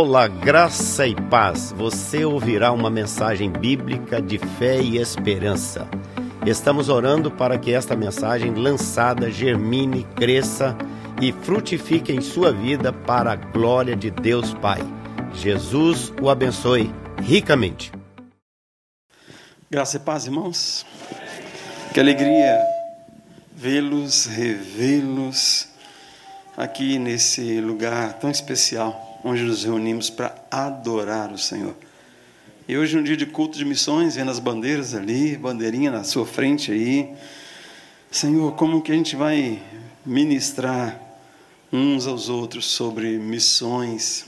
Olá, graça e paz. Você ouvirá uma mensagem bíblica de fé e esperança. Estamos orando para que esta mensagem lançada germine, cresça e frutifique em sua vida para a glória de Deus Pai. Jesus o abençoe ricamente. Graça e paz, irmãos. Que alegria vê-los, revê-los aqui nesse lugar tão especial onde nos reunimos para adorar o Senhor. E hoje é um dia de culto de missões, vendo as bandeiras ali, bandeirinha na sua frente aí. Senhor, como que a gente vai ministrar uns aos outros sobre missões?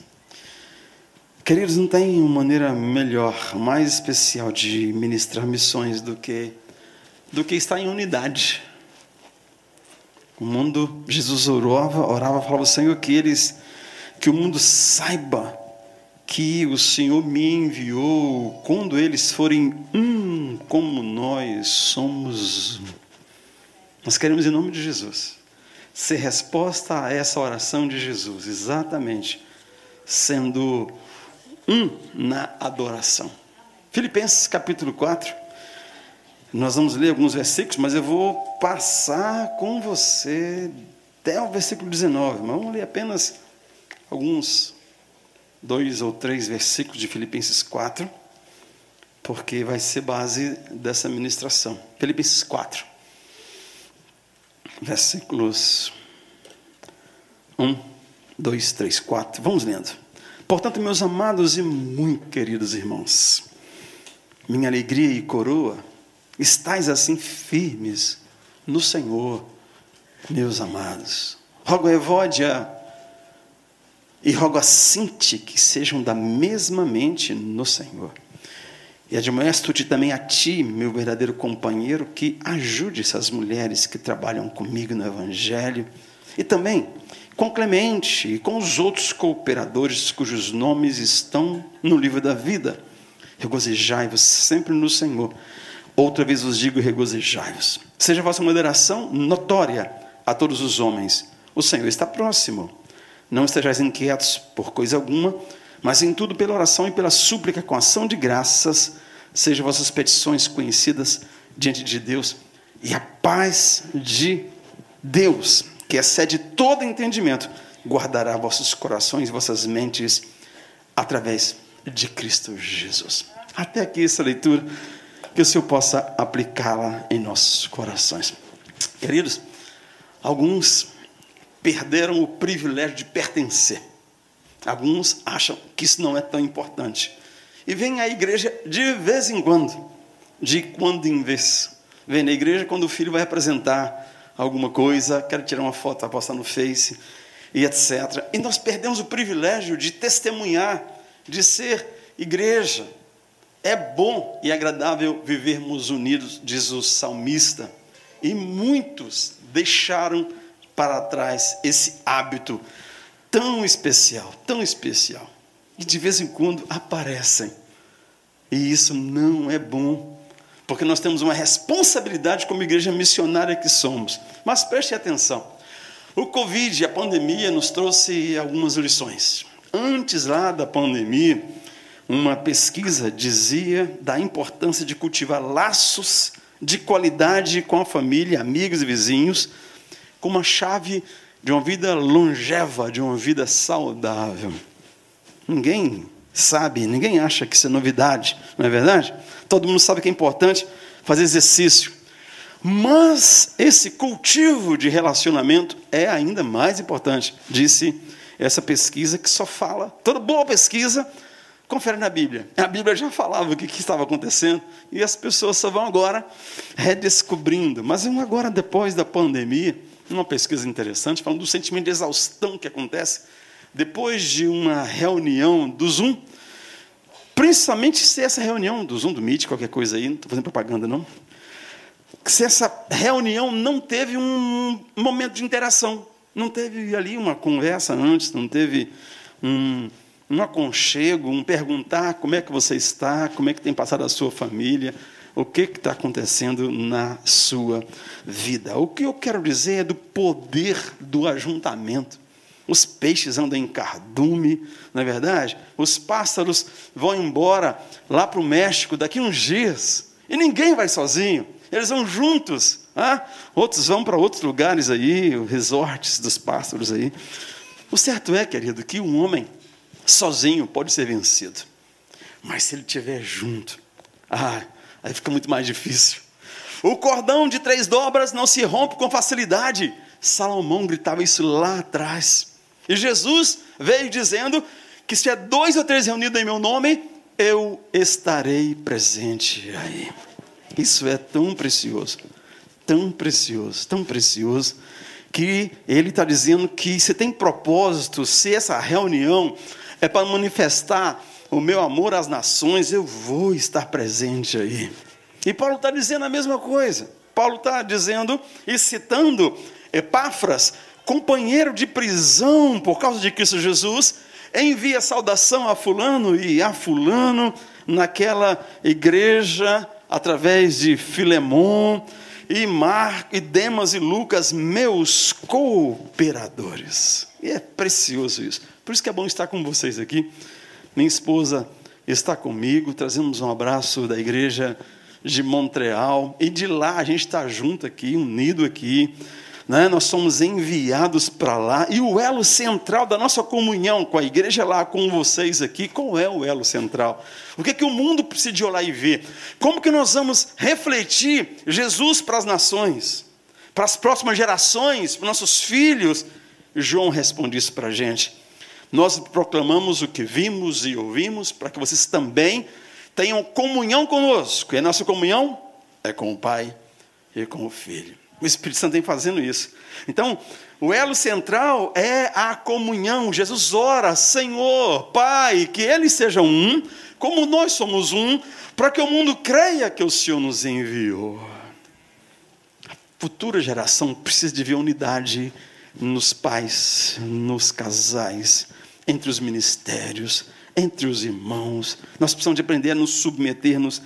Queridos, não tem uma maneira melhor, mais especial de ministrar missões do que do que estar em unidade. O mundo, Jesus orava, orava, falava, Senhor, que eles que o mundo saiba que o Senhor me enviou quando eles forem um como nós somos. Nós queremos, em nome de Jesus, ser resposta a essa oração de Jesus, exatamente, sendo um na adoração. Filipenses capítulo 4, nós vamos ler alguns versículos, mas eu vou passar com você até o versículo 19, mas vamos ler apenas alguns dois ou três versículos de Filipenses 4, porque vai ser base dessa ministração. Filipenses 4, versículos 1, 2, 3, 4. Vamos lendo. Portanto, meus amados e muito queridos irmãos, minha alegria e coroa, estais assim firmes no Senhor, meus amados. Rogo a Evódia e rogo a Sinti que sejam da mesma mente no Senhor. E admoesto-te também a ti, meu verdadeiro companheiro, que ajude essas mulheres que trabalham comigo no Evangelho. E também com Clemente e com os outros cooperadores cujos nomes estão no livro da vida. Regozijai-vos sempre no Senhor. Outra vez vos digo: regozijai-vos. Seja a vossa moderação notória a todos os homens. O Senhor está próximo. Não estejais inquietos por coisa alguma, mas em tudo pela oração e pela súplica com ação de graças, sejam vossas petições conhecidas diante de Deus, e a paz de Deus, que excede todo entendimento, guardará vossos corações e vossas mentes através de Cristo Jesus. Até aqui essa leitura, que o Senhor possa aplicá-la em nossos corações. Queridos, alguns perderam o privilégio de pertencer. Alguns acham que isso não é tão importante. E vem à igreja de vez em quando, de quando em vez. Vem na igreja quando o filho vai apresentar alguma coisa, quer tirar uma foto postar no Face e etc. E nós perdemos o privilégio de testemunhar, de ser igreja. É bom e agradável vivermos unidos, diz o salmista. E muitos deixaram para trás esse hábito tão especial, tão especial. E de vez em quando aparecem. E isso não é bom, porque nós temos uma responsabilidade como igreja missionária que somos. Mas preste atenção. O Covid, a pandemia, nos trouxe algumas lições. Antes lá da pandemia, uma pesquisa dizia da importância de cultivar laços de qualidade com a família, amigos e vizinhos, como a chave de uma vida longeva, de uma vida saudável. Ninguém sabe, ninguém acha que isso é novidade, não é verdade? Todo mundo sabe que é importante fazer exercício. Mas esse cultivo de relacionamento é ainda mais importante, disse essa pesquisa que só fala, toda boa pesquisa confere na Bíblia. A Bíblia já falava o que, que, estava acontecendo e as pessoas só vão agora redescobrindo. Mas agora, depois da pandemia, uma pesquisa interessante falando do sentimento de exaustão que acontece depois de uma reunião do Zoom, principalmente se essa reunião do Zoom, do Meet, qualquer coisa aí, não estou fazendo propaganda não, se essa reunião não teve um momento de interação, não teve ali uma conversa antes, não teve um, um aconchego, um perguntar como é que você está, como é que tem passado a sua família, o que está acontecendo na sua vida. O que eu quero dizer é do poder do ajuntamento. Os peixes andam em cardume, não é verdade? Os pássaros vão embora lá para o México daqui uns dias. E ninguém vai sozinho, eles vão juntos. Ah, outros vão para outros lugares aí, resorts dos pássaros aí. O certo é, querido, que um homem sozinho pode ser vencido. Mas se ele estiver junto, ah, aí fica muito mais difícil. O cordão de três dobras não se rompe com facilidade. Salomão gritava isso lá atrás. E Jesus veio dizendo que se é dois ou três reunidos em meu nome, eu estarei presente aí. Isso é tão precioso, tão precioso, tão precioso, que ele está dizendo que se tem propósito, se essa reunião é para manifestar o meu amor às nações, eu vou estar presente aí. E Paulo está dizendo a mesma coisa. Paulo está dizendo e citando Epáfras, companheiro de prisão por causa de Cristo Jesus, envia saudação a Fulano e a Fulano naquela igreja através de Filemon e Mar e Demas e Lucas, meus cooperadores. E é precioso isso. Por isso que é bom estar com vocês aqui. Minha esposa está comigo, trazemos um abraço da igreja de Montreal, e de lá a gente está junto aqui, unido aqui. Né? Nós somos enviados para lá, e o elo central da nossa comunhão com a igreja lá, com vocês aqui, qual é o elo central? O que, é que o mundo precisa de olhar e ver? Como que nós vamos refletir Jesus para as nações, para as próximas gerações, para nossos filhos? João responde isso para a gente. Nós proclamamos o que vimos e ouvimos, para que vocês também tenham comunhão conosco. E a nossa comunhão é com o Pai e com o Filho. O Espírito Santo vem fazendo isso. Então, o elo central é a comunhão. Jesus ora, Senhor, Pai, que eles sejam um, como nós somos um, para que o mundo creia que o Senhor nos enviou. A futura geração precisa de ver unidade nos pais, nos casais, entre os ministérios, entre os irmãos. Nós precisamos de aprender a nos submetermos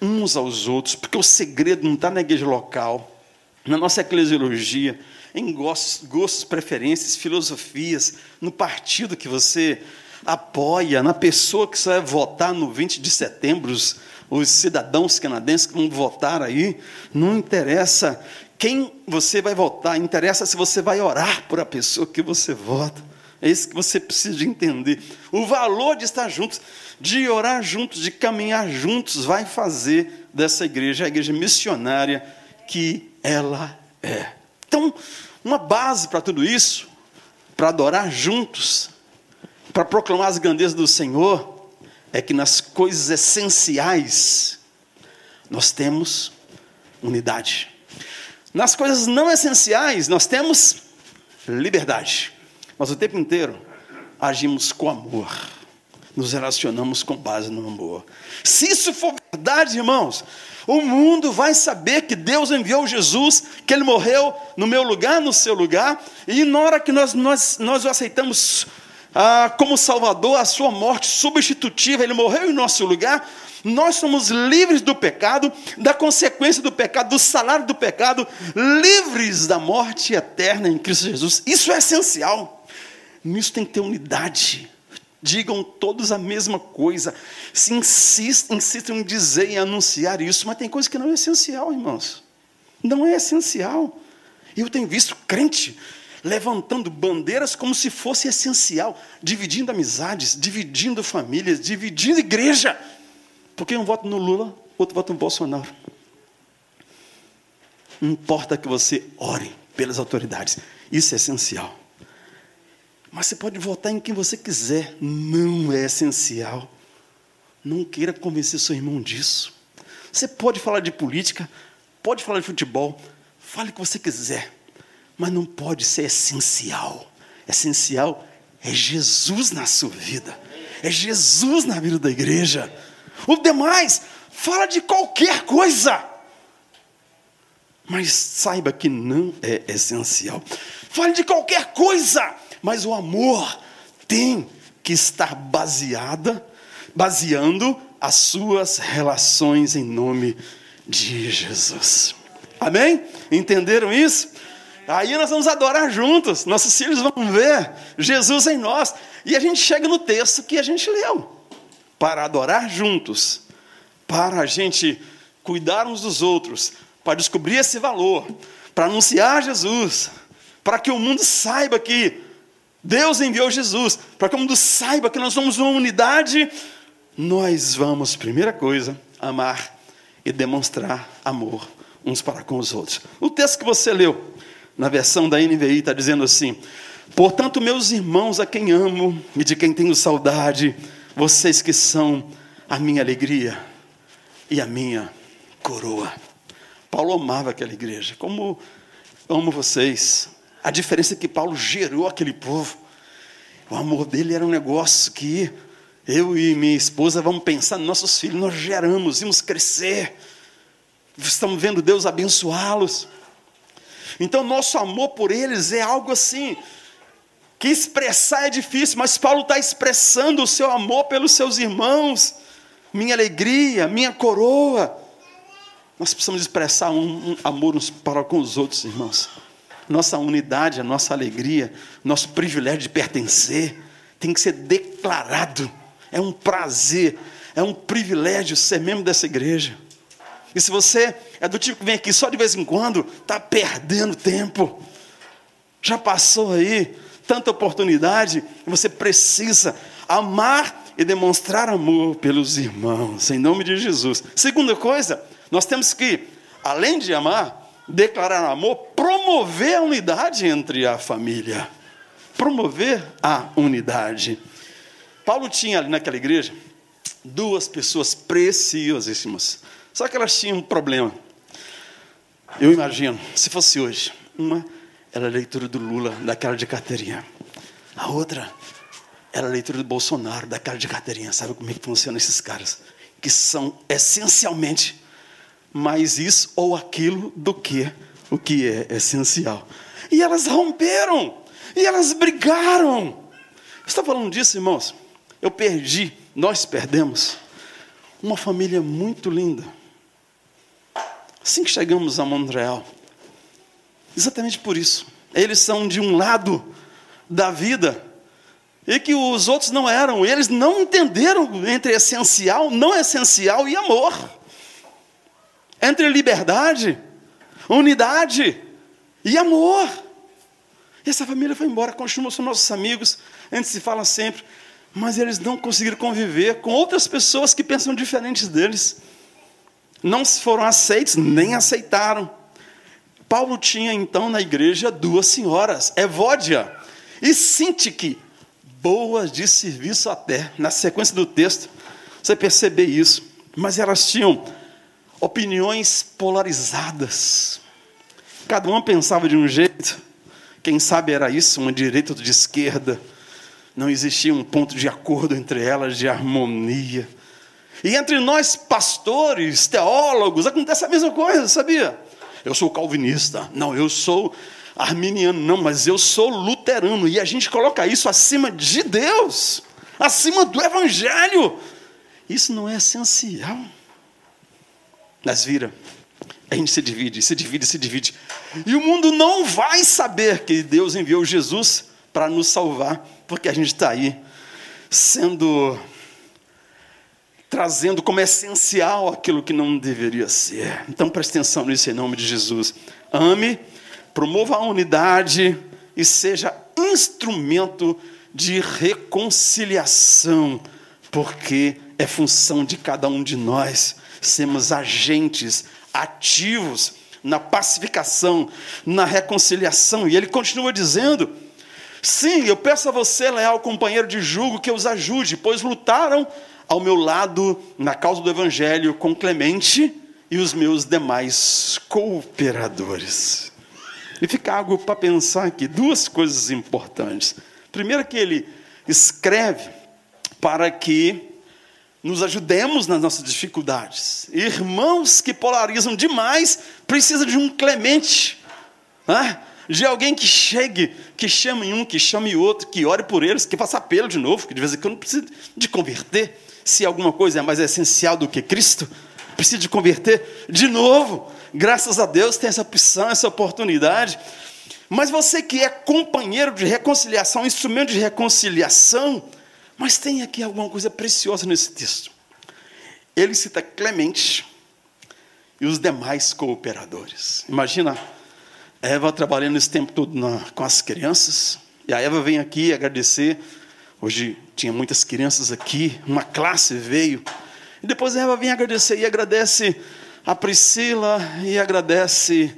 uns aos outros, porque o segredo não está na igreja local, na nossa eclesiologia, em gostos, gostos, preferências, filosofias, no partido que você apoia, na pessoa que você vai votar no 20 de setembro, os, os cidadãos canadenses que vão votar aí, não interessa quem você vai votar, interessa se você vai orar por a pessoa que você vota. É isso que você precisa de entender. O valor de estar juntos, de orar juntos, de caminhar juntos, vai fazer dessa igreja a igreja missionária que ela é. Então, uma base para tudo isso, para adorar juntos, para proclamar as grandezas do Senhor, é que nas coisas essenciais nós temos unidade. Nas coisas não essenciais nós temos liberdade. Mas o tempo inteiro agimos com amor, nos relacionamos com base no amor. Se isso for verdade, irmãos, o mundo vai saber que Deus enviou Jesus, que Ele morreu no meu lugar, no seu lugar, e na hora que nós, nós, nós o aceitamos ah, como Salvador, a sua morte substitutiva, Ele morreu em nosso lugar, nós somos livres do pecado, da consequência do pecado, do salário do pecado, livres da morte eterna em Cristo Jesus. Isso é essencial. Nisso tem que ter unidade. Digam todos a mesma coisa. Se insistem, em dizer e anunciar isso, mas tem coisa que não é essencial, irmãos. Não é essencial. Eu tenho visto crente levantando bandeiras como se fosse essencial, dividindo amizades, dividindo famílias, dividindo igreja. Porque um voto no Lula, outro voto no Bolsonaro. Não importa que você ore pelas autoridades, isso é essencial. Mas você pode votar em quem você quiser. Não é essencial. Não queira convencer seu irmão disso. Você pode falar de política, pode falar de futebol, fale o que você quiser, mas não pode ser essencial. Essencial é Jesus na sua vida, é Jesus na vida da igreja. O demais, fala de qualquer coisa, mas saiba que não é essencial. Fale de qualquer coisa, mas o amor tem que estar baseada, baseando as suas relações em nome de Jesus. Amém? Entenderam isso? Aí nós vamos adorar juntos, nossos filhos vão ver Jesus em nós. E a gente chega no texto que a gente leu. Para adorar juntos, para a gente cuidar uns dos outros, para descobrir esse valor, para anunciar Jesus, para que o mundo saiba que Deus enviou Jesus, para que o mundo saiba que nós somos uma unidade, nós vamos, primeira coisa, amar e demonstrar amor uns para com os outros. O texto que você leu, na versão da NVI, está dizendo assim: Portanto, meus irmãos, a quem amo e de quem tenho saudade, vocês que são a minha alegria e a minha coroa. Paulo amava aquela igreja, como amo vocês. A diferença é que Paulo gerou aquele povo. O amor dele era um negócio que eu e minha esposa vamos pensar nos nossos filhos, nós geramos, vimos crescer. Estamos vendo Deus abençoá-los. Então, nosso amor por eles é algo assim, que expressar é difícil, mas Paulo está expressando o seu amor pelos seus irmãos, minha alegria, minha coroa. Nós precisamos expressar um, um amor uns para com os outros, irmãos. Nossa unidade, a nossa alegria, nosso privilégio de pertencer, tem que ser declarado. É um prazer, é um privilégio ser membro dessa igreja. E se você é do tipo que vem aqui só de vez em quando, está perdendo tempo. Já passou aí tanta oportunidade, você precisa amar e demonstrar amor pelos irmãos, em nome de Jesus. Segunda coisa, nós temos que, além de amar, declarar amor, promover a unidade entre a família. Promover a unidade. Paulo tinha ali naquela igreja duas pessoas preciosíssimas. Só que elas tinham um problema. Eu imagino, se fosse hoje, uma era a leitura do Lula, daquela de carteirinha. A outra era a leitura do Bolsonaro, daquela de carteirinha. Sabe como é que funcionam esses caras? Que são essencialmente mais isso ou aquilo do que o que é essencial. E elas romperam, e elas brigaram. Está falando disso, irmãos? Eu perdi, nós perdemos uma família muito linda Assim que chegamos a Montreal, exatamente por isso, eles são de um lado da vida e que os outros não eram, eles não entenderam entre essencial, não essencial e amor, entre liberdade, unidade e amor. E essa família foi embora, continuam sendo nossos amigos, a gente se fala sempre, mas eles não conseguiram conviver com outras pessoas que pensam diferentes deles não foram aceitos, nem aceitaram. Paulo tinha então na igreja duas senhoras, Evódia e Sintique, boas de serviço até. Na sequência do texto, você percebe isso. Mas elas tinham opiniões polarizadas. Cada uma pensava de um jeito. Quem sabe era isso, uma direita ou de esquerda. Não existia um ponto de acordo entre elas, de harmonia. E entre nós, pastores, teólogos, acontece a mesma coisa, sabia? Eu sou calvinista, não, eu sou arminiano, não, mas eu sou luterano. E a gente coloca isso acima de Deus, acima do Evangelho. Isso não é essencial. Mas vira, a gente se divide, se divide, se divide. E o mundo não vai saber que Deus enviou Jesus para nos salvar, porque a gente está aí sendo trazendo como essencial aquilo que não deveria ser. Então preste atenção nisso em nome de Jesus. Ame, promova a unidade e seja instrumento de reconciliação, porque é função de cada um de nós sermos agentes ativos na pacificação, na reconciliação. E ele continua dizendo: Sim, eu peço a você, leal companheiro de julgo, que os ajude, pois lutaram ao meu lado na causa do Evangelho com Clemente e os meus demais cooperadores. E fica algo para pensar aqui, duas coisas importantes. Primeiro, que ele escreve para que nos ajudemos nas nossas dificuldades. Irmãos que polarizam demais precisam de um Clemente, né? de alguém que chegue, que chame um, que chame outro, que ore por eles, que faça apelo de novo, que de vez em quando precisa de converter se alguma coisa é mais essencial do que Cristo, precisa de converter de novo. Graças a Deus tem essa opção, essa oportunidade. Mas você que é companheiro de reconciliação, instrumento de reconciliação, mas tem aqui alguma coisa preciosa nesse texto. Ele cita Clemente e os demais cooperadores. Imagina Eva trabalhando esse tempo todo na, com as crianças, e a Eva vem aqui agradecer. Hoje tinha muitas crianças aqui, uma classe veio. E depois a Eva vem agradecer e agradece a Priscila e agradece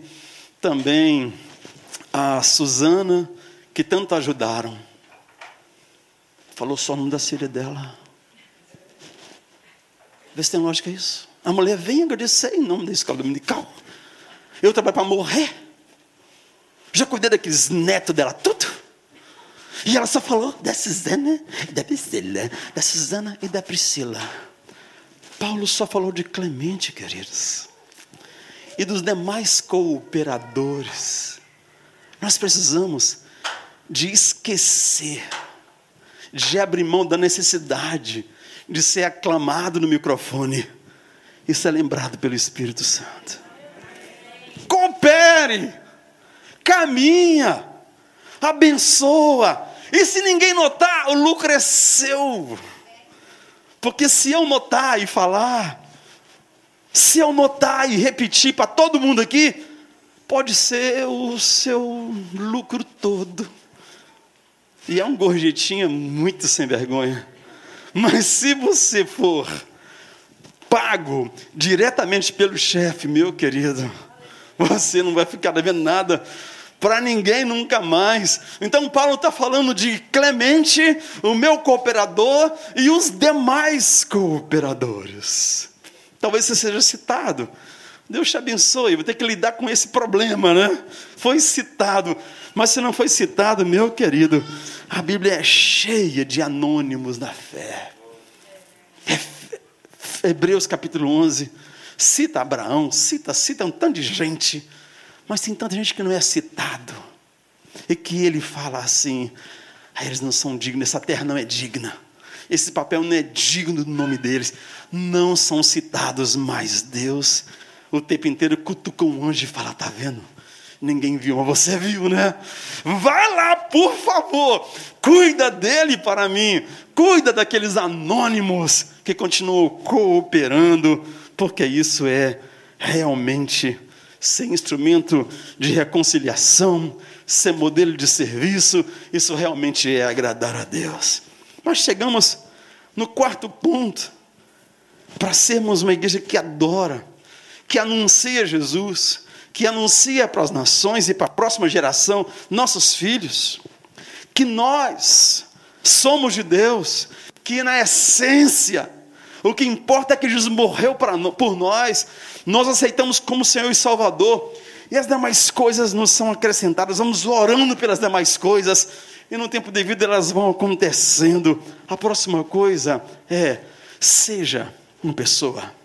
também a Suzana, que tanto ajudaram. Falou só o nome da filha dela. Vê se tem lógica isso. A mulher vem agradecer em nome da escola dominical. Eu trabalho para morrer. Já cuidei daqueles netos dela, tudo. E ela só falou da Suzana, da Priscila, da Suzana e da Priscila. Paulo só falou de Clemente, queridos. E dos demais cooperadores. Nós precisamos de esquecer, de abrir mão da necessidade de ser aclamado no microfone e ser lembrado pelo Espírito Santo. Coopere, caminha, abençoa, e se ninguém notar, o lucro é seu. Porque se eu notar e falar, se eu notar e repetir para todo mundo aqui, pode ser o seu lucro todo. E é um gorjetinha muito sem vergonha. Mas se você for pago diretamente pelo chefe, meu querido, você não vai ficar devendo nada para ninguém nunca mais. Então, Paulo está falando de Clemente, o meu cooperador, e os demais cooperadores. Talvez você seja citado. Deus te abençoe, vou ter que lidar com esse problema, né? Foi citado, mas se não foi citado, meu querido, a Bíblia é cheia de anônimos da fé. É Hebreus capítulo 11, cita Abraão, cita, cita um tanto de gente mas tem tanta gente que não é citado. E que ele fala assim: ah, eles não são dignos, essa terra não é digna. Esse papel não é digno do nome deles. Não são citados, mas Deus o tempo inteiro cutuca um anjo e fala: Está vendo? Ninguém viu, mas você viu, né? Vai lá, por favor, cuida dele para mim, cuida daqueles anônimos que continuam cooperando, porque isso é realmente ser instrumento de reconciliação, ser modelo de serviço, isso realmente é agradar a Deus. Mas chegamos no quarto ponto, para sermos uma igreja que adora, que anuncia Jesus, que anuncia para as nações e para a próxima geração, nossos filhos, que nós somos de Deus, que na essência o que importa é que Jesus morreu por nós, nós aceitamos como Senhor e Salvador, e as demais coisas nos são acrescentadas, vamos orando pelas demais coisas, e no tempo devido elas vão acontecendo. A próxima coisa é: seja uma pessoa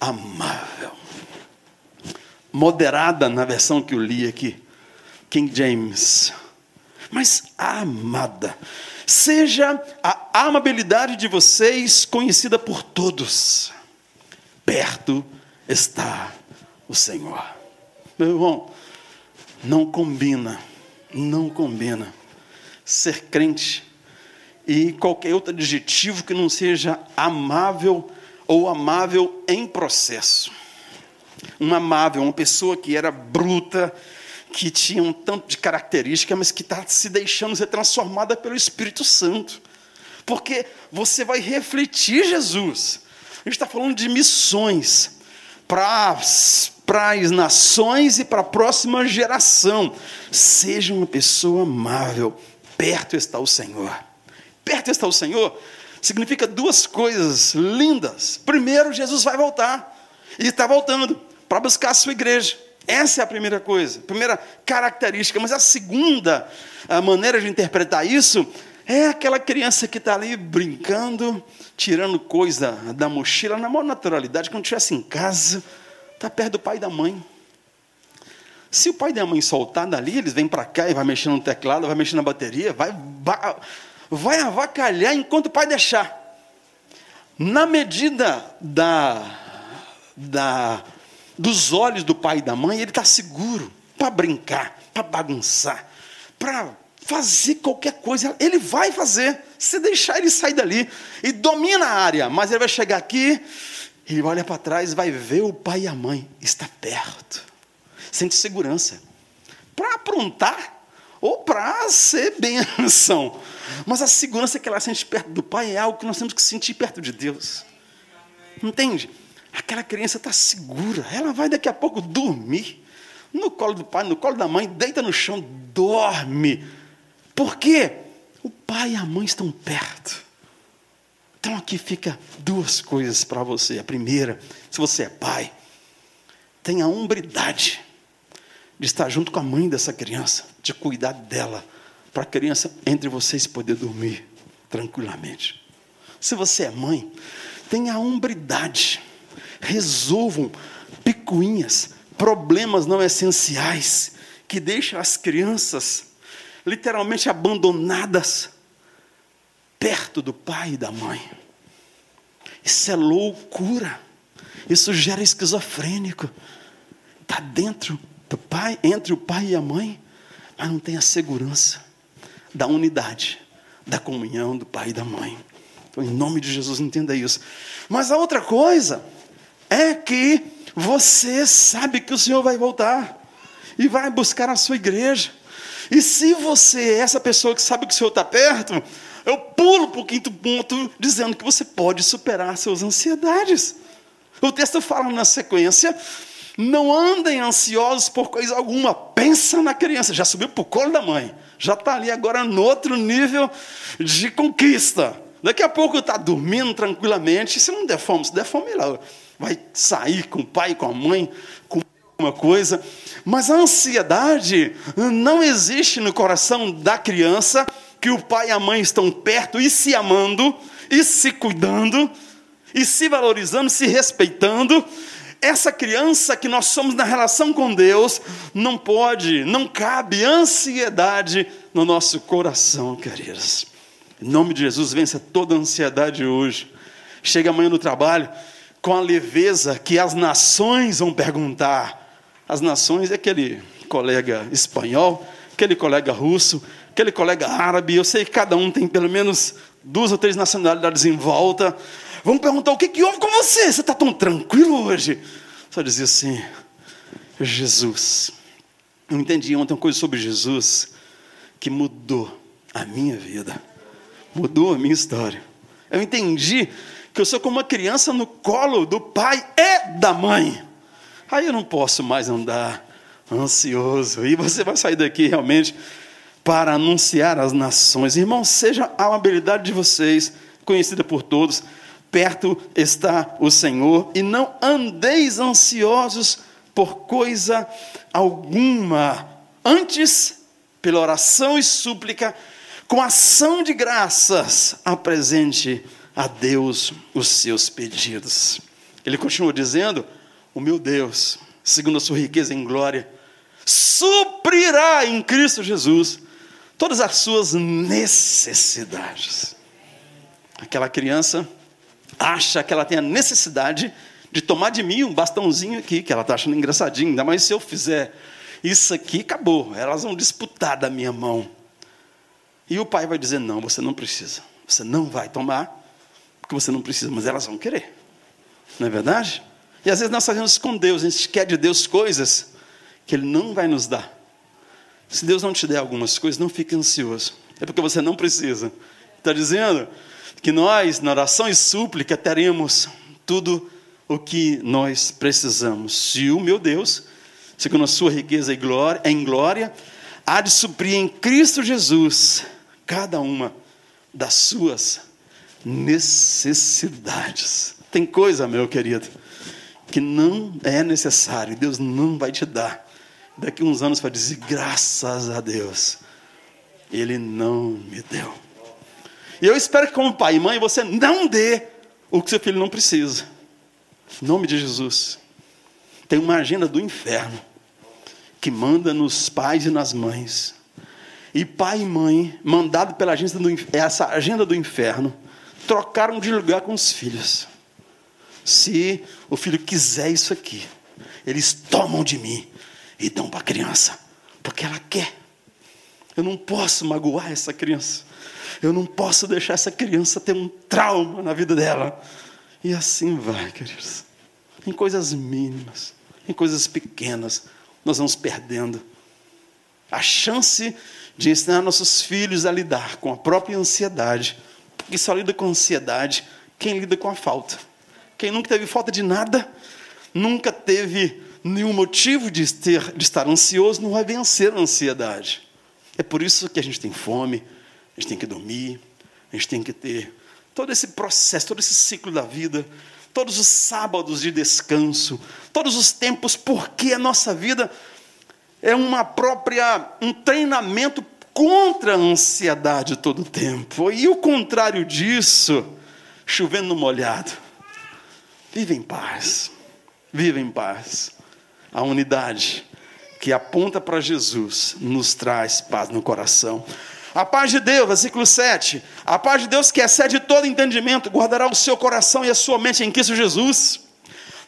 amável, moderada na versão que eu li aqui, King James, mas amada. Seja a amabilidade de vocês conhecida por todos. Perto está o Senhor. Meu irmão, não combina, não combina ser crente e qualquer outro adjetivo que não seja amável ou amável em processo. Um amável, uma pessoa que era bruta, que tinha um tanto de característica, mas que está se deixando ser transformada pelo Espírito Santo. Porque você vai refletir Jesus. A gente está falando de missões para as nações e para a próxima geração. Seja uma pessoa amável. Perto está o Senhor. Perto está o Senhor significa duas coisas lindas. Primeiro, Jesus vai voltar. E está voltando para buscar a sua igreja. Essa é a primeira coisa, primeira característica. Mas a segunda a maneira de interpretar isso é aquela criança que está ali brincando, tirando coisa da mochila na maior naturalidade, quando estivesse em casa, está perto do pai e da mãe. Se o pai e a mãe soltar dali, eles vêm para cá e vai mexer no teclado, vai mexer na bateria, vai, vai, avacalhar enquanto o pai deixar. Na medida da, da dos olhos do pai e da mãe, ele está seguro, para brincar, para bagunçar, para fazer qualquer coisa, ele vai fazer. Se deixar ele sair dali e domina a área, mas ele vai chegar aqui, ele olha para trás, vai ver o pai e a mãe, está perto. Sente segurança. Para aprontar ou para ser benção. Mas a segurança que ela sente perto do pai é algo que nós temos que sentir perto de Deus. Entende? Aquela criança está segura, ela vai daqui a pouco dormir. No colo do pai, no colo da mãe, deita no chão, dorme. Por quê? O pai e a mãe estão perto. Então aqui fica duas coisas para você. A primeira, se você é pai, tenha a umbridade de estar junto com a mãe dessa criança, de cuidar dela, para a criança entre vocês poder dormir tranquilamente. Se você é mãe, tenha a umbridade, resolvam picuinhas, problemas não essenciais que deixam as crianças literalmente abandonadas perto do pai e da mãe. Isso é loucura. Isso gera esquizofrênico. Está dentro do pai, entre o pai e a mãe, mas não tem a segurança da unidade, da comunhão do pai e da mãe. Então, em nome de Jesus, entenda isso. Mas a outra coisa é que você sabe que o Senhor vai voltar e vai buscar a sua igreja. E se você é essa pessoa que sabe que o Senhor está perto, eu pulo para o quinto ponto, dizendo que você pode superar suas ansiedades. O texto fala na sequência: não andem ansiosos por coisa alguma, pensa na criança, já subiu para o colo da mãe, já está ali agora no outro nível de conquista. Daqui a pouco está dormindo tranquilamente, se não der fome, se der fome, lá vai sair com o pai, com a mãe, com alguma coisa. Mas a ansiedade não existe no coração da criança que o pai e a mãe estão perto e se amando, e se cuidando, e se valorizando, se respeitando. Essa criança que nós somos na relação com Deus, não pode, não cabe ansiedade no nosso coração, queridos. Em nome de Jesus, vença toda ansiedade hoje. Chega amanhã no trabalho com a leveza que as nações vão perguntar. As nações é aquele colega espanhol, aquele colega russo, aquele colega árabe, eu sei que cada um tem pelo menos duas ou três nacionalidades em volta. Vamos perguntar o que, que houve com você? Você está tão tranquilo hoje? Só dizia assim: Jesus. Eu entendi ontem uma coisa sobre Jesus que mudou a minha vida, mudou a minha história. Eu entendi que eu sou como uma criança no colo do pai e da mãe. Aí eu não posso mais andar ansioso. E você vai sair daqui realmente para anunciar às nações. Irmãos, seja a habilidade de vocês conhecida por todos. Perto está o Senhor e não andeis ansiosos por coisa alguma. Antes, pela oração e súplica, com ação de graças, apresente a Deus os seus pedidos. Ele continua dizendo: O meu Deus, segundo a sua riqueza em glória, suprirá em Cristo Jesus todas as suas necessidades. Aquela criança acha que ela tem a necessidade de tomar de mim um bastãozinho aqui, que ela está achando engraçadinho, ainda mais se eu fizer isso aqui, acabou, elas vão disputar da minha mão. E o pai vai dizer: não, você não precisa, você não vai tomar, porque você não precisa, mas elas vão querer, não é verdade? E às vezes nós fazemos com Deus, a gente quer de Deus coisas que Ele não vai nos dar. Se Deus não te der algumas coisas, não fique ansioso. É porque você não precisa. Está dizendo que nós, na oração e súplica, teremos tudo o que nós precisamos. Se o meu Deus, segundo a sua riqueza e glória, em glória, há de suprir em Cristo Jesus cada uma das suas necessidades. Tem coisa, meu querido, que não é necessário, Deus não vai te dar daqui uns anos vai dizer: graças a Deus, Ele não me deu. E eu espero que, como pai e mãe, você não dê o que seu filho não precisa. Em nome de Jesus. Tem uma agenda do inferno que manda nos pais e nas mães. E pai e mãe, mandado pela agenda do, essa agenda do inferno, trocaram de lugar com os filhos. Se o filho quiser isso aqui, eles tomam de mim e dão para a criança, porque ela quer. Eu não posso magoar essa criança. Eu não posso deixar essa criança ter um trauma na vida dela. E assim vai, queridos. Em coisas mínimas, em coisas pequenas, nós vamos perdendo a chance de ensinar nossos filhos a lidar com a própria ansiedade, porque só lida com ansiedade quem lida com a falta. Quem nunca teve falta de nada, nunca teve nenhum motivo de, ter, de estar ansioso, não vai vencer a ansiedade. É por isso que a gente tem fome, a gente tem que dormir, a gente tem que ter todo esse processo, todo esse ciclo da vida, todos os sábados de descanso, todos os tempos, porque a nossa vida é uma própria um treinamento contra a ansiedade todo o tempo. E o contrário disso, chovendo no molhado. Vive em paz. Vive em paz. A unidade que aponta para Jesus nos traz paz no coração. A paz de Deus, versículo 7. A paz de Deus que excede todo entendimento, guardará o seu coração e a sua mente em Cristo Jesus.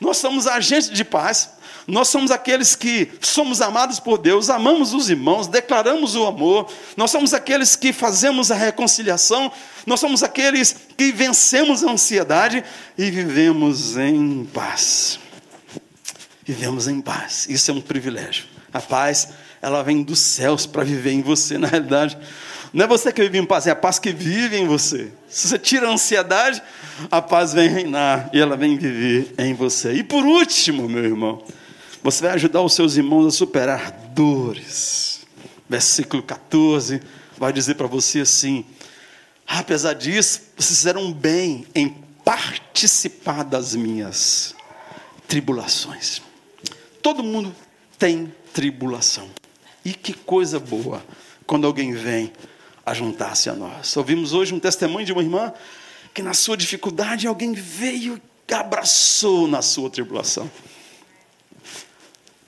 Nós somos agentes de paz. Nós somos aqueles que somos amados por Deus, amamos os irmãos, declaramos o amor. Nós somos aqueles que fazemos a reconciliação. Nós somos aqueles que vencemos a ansiedade e vivemos em paz. Vivemos em paz. Isso é um privilégio. A paz, ela vem dos céus para viver em você, na realidade. Não é você que vive em paz, é a paz que vive em você. Se você tira a ansiedade, a paz vem reinar e ela vem viver em você. E por último, meu irmão, você vai ajudar os seus irmãos a superar dores. Versículo 14 vai dizer para você assim: apesar disso, vocês fizeram bem em participar das minhas tribulações. Todo mundo tem tribulação. E que coisa boa quando alguém vem a juntar-se a nós. Ouvimos hoje um testemunho de uma irmã que, na sua dificuldade, alguém veio e abraçou na sua tribulação.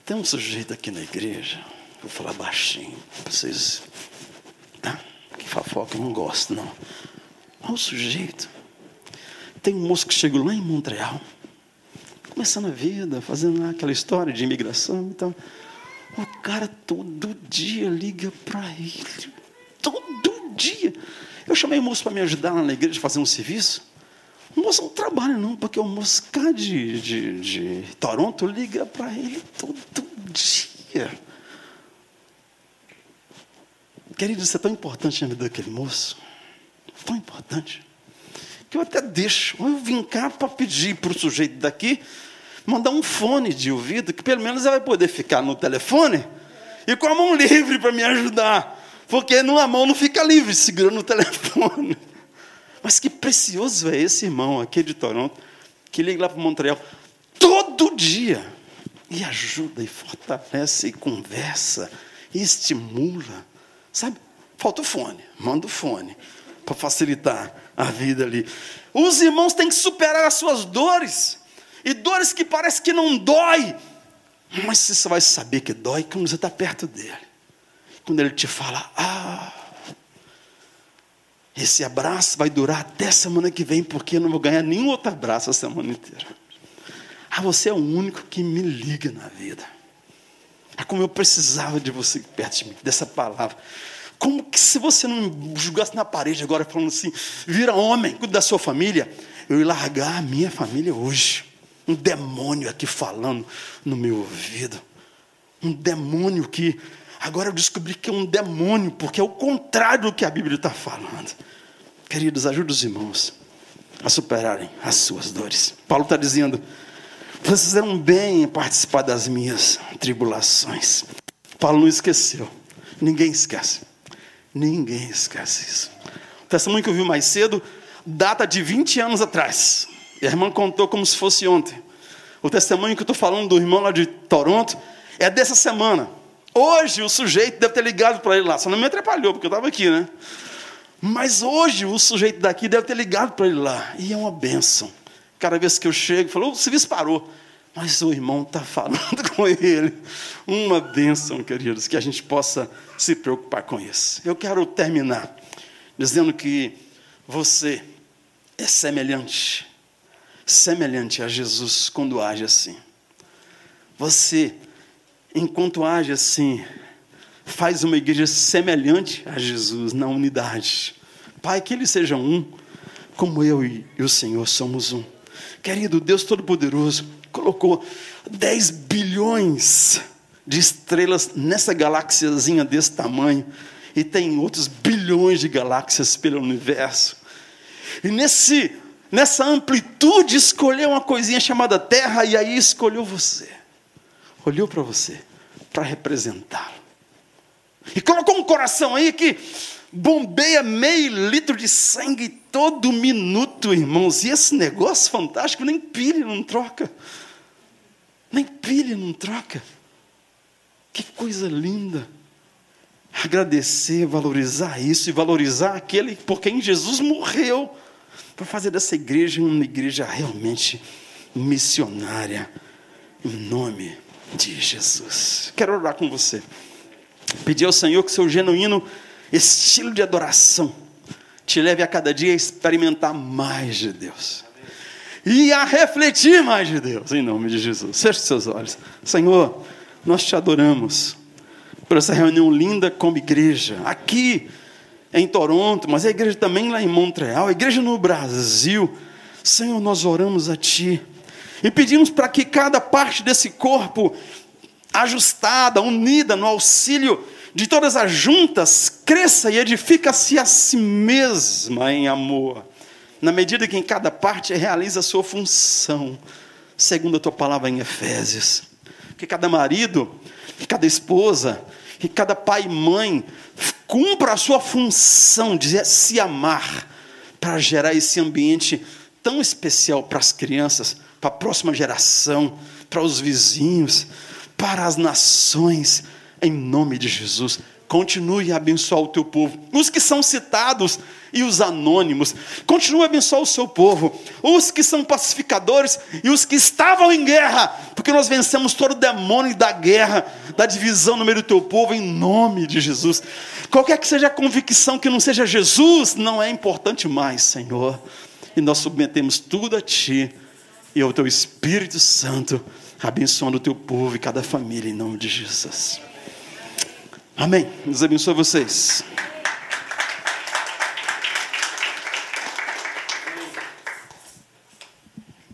Tem um sujeito aqui na igreja, vou falar baixinho, para vocês. Tá? Que fofoca, eu não gosto, não. Olha o sujeito. Tem um moço que chegou lá em Montreal, começando a vida, fazendo lá aquela história de imigração. Então, o cara todo dia liga para ele. Dia. Eu chamei o moço para me ajudar na igreja a fazer um serviço. O moço não trabalha, não, porque o moço cá de, de, de Toronto liga para ele todo dia. Querido, isso é tão importante na vida daquele moço. Tão importante. Que eu até deixo. Eu vim cá para pedir para o sujeito daqui mandar um fone de ouvido, que pelo menos ele vai poder ficar no telefone e com a mão livre para me ajudar. Porque numa mão não fica livre segurando o telefone. Mas que precioso é esse irmão aqui de Toronto, que liga lá para Montreal todo dia e ajuda, e fortalece, e conversa, e estimula. Sabe? Falta o fone, manda o fone, para facilitar a vida ali. Os irmãos têm que superar as suas dores, e dores que parece que não dói, mas você vai saber que dói quando você está perto dele. Quando ele te fala, ah, esse abraço vai durar até semana que vem, porque eu não vou ganhar nenhum outro abraço a semana inteira. Ah, você é o único que me liga na vida. É como eu precisava de você perto de mim, dessa palavra. Como que se você não julgasse na parede agora falando assim, vira homem, cuida da sua família, eu ia largar a minha família hoje. Um demônio aqui falando no meu ouvido. Um demônio que Agora eu descobri que é um demônio, porque é o contrário do que a Bíblia está falando. Queridos, ajude os irmãos a superarem as suas dores. Paulo está dizendo: vocês fizeram bem em participar das minhas tribulações. Paulo não esqueceu. Ninguém esquece. Ninguém esquece isso. O testemunho que eu vi mais cedo data de 20 anos atrás. E a irmã contou como se fosse ontem. O testemunho que eu estou falando do irmão lá de Toronto é dessa semana. Hoje o sujeito deve ter ligado para ele lá, só não me atrapalhou, porque eu estava aqui, né? Mas hoje o sujeito daqui deve ter ligado para ele lá. E é uma benção. Cada vez que eu chego, falou, o serviço parou. Mas o irmão está falando com ele. Uma bênção, queridos, que a gente possa se preocupar com isso. Eu quero terminar dizendo que você é semelhante, semelhante a Jesus quando age assim. Você enquanto age assim, faz uma igreja semelhante a Jesus na unidade. Pai, que eles sejam um, como eu e, o Senhor somos um. Querido Deus Todo-Poderoso, colocou 10 bilhões de estrelas nessa galáxiazinha desse tamanho, e tem outros bilhões de galáxias pelo universo. E nesse, nessa amplitude escolheu uma coisinha chamada Terra, e aí escolheu você. Olhou para você, para representá-lo. E colocou um coração aí que bombeia meio litro de sangue todo minuto, irmãos. E esse negócio fantástico, nem pilha não troca. Nem pilha não troca. Que coisa linda. Agradecer, valorizar isso e valorizar aquele por quem Jesus morreu. Para fazer dessa igreja uma igreja realmente missionária. Em nome de Jesus. Quero orar com você. Pedir ao Senhor que seu genuíno estilo de adoração te leve a cada dia a experimentar mais de Deus. E a refletir mais de Deus, em nome de Jesus. Feche seus olhos. Senhor, nós te adoramos por essa reunião linda como igreja, aqui em Toronto, mas a igreja também lá em Montreal, a igreja no Brasil. Senhor, nós oramos a Ti e pedimos para que cada parte desse corpo ajustada, unida no auxílio de todas as juntas, cresça e edifica-se a si mesma em amor, na medida que em cada parte realiza a sua função, segundo a tua palavra em Efésios. Que cada marido, que cada esposa, que cada pai e mãe cumpra a sua função de se amar, para gerar esse ambiente tão especial para as crianças, para a próxima geração, para os vizinhos, para as nações, em nome de Jesus. Continue a abençoar o teu povo. Os que são citados e os anônimos. Continue a abençoar o seu povo. Os que são pacificadores e os que estavam em guerra. Porque nós vencemos todo o demônio da guerra, da divisão no meio do teu povo, em nome de Jesus. Qualquer que seja a convicção que não seja Jesus, não é importante mais, Senhor. E nós submetemos tudo a Ti e ao Teu Espírito Santo abençoando o teu povo e cada família em nome de Jesus. Amém. Deus abençoe vocês.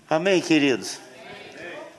Amém, queridos.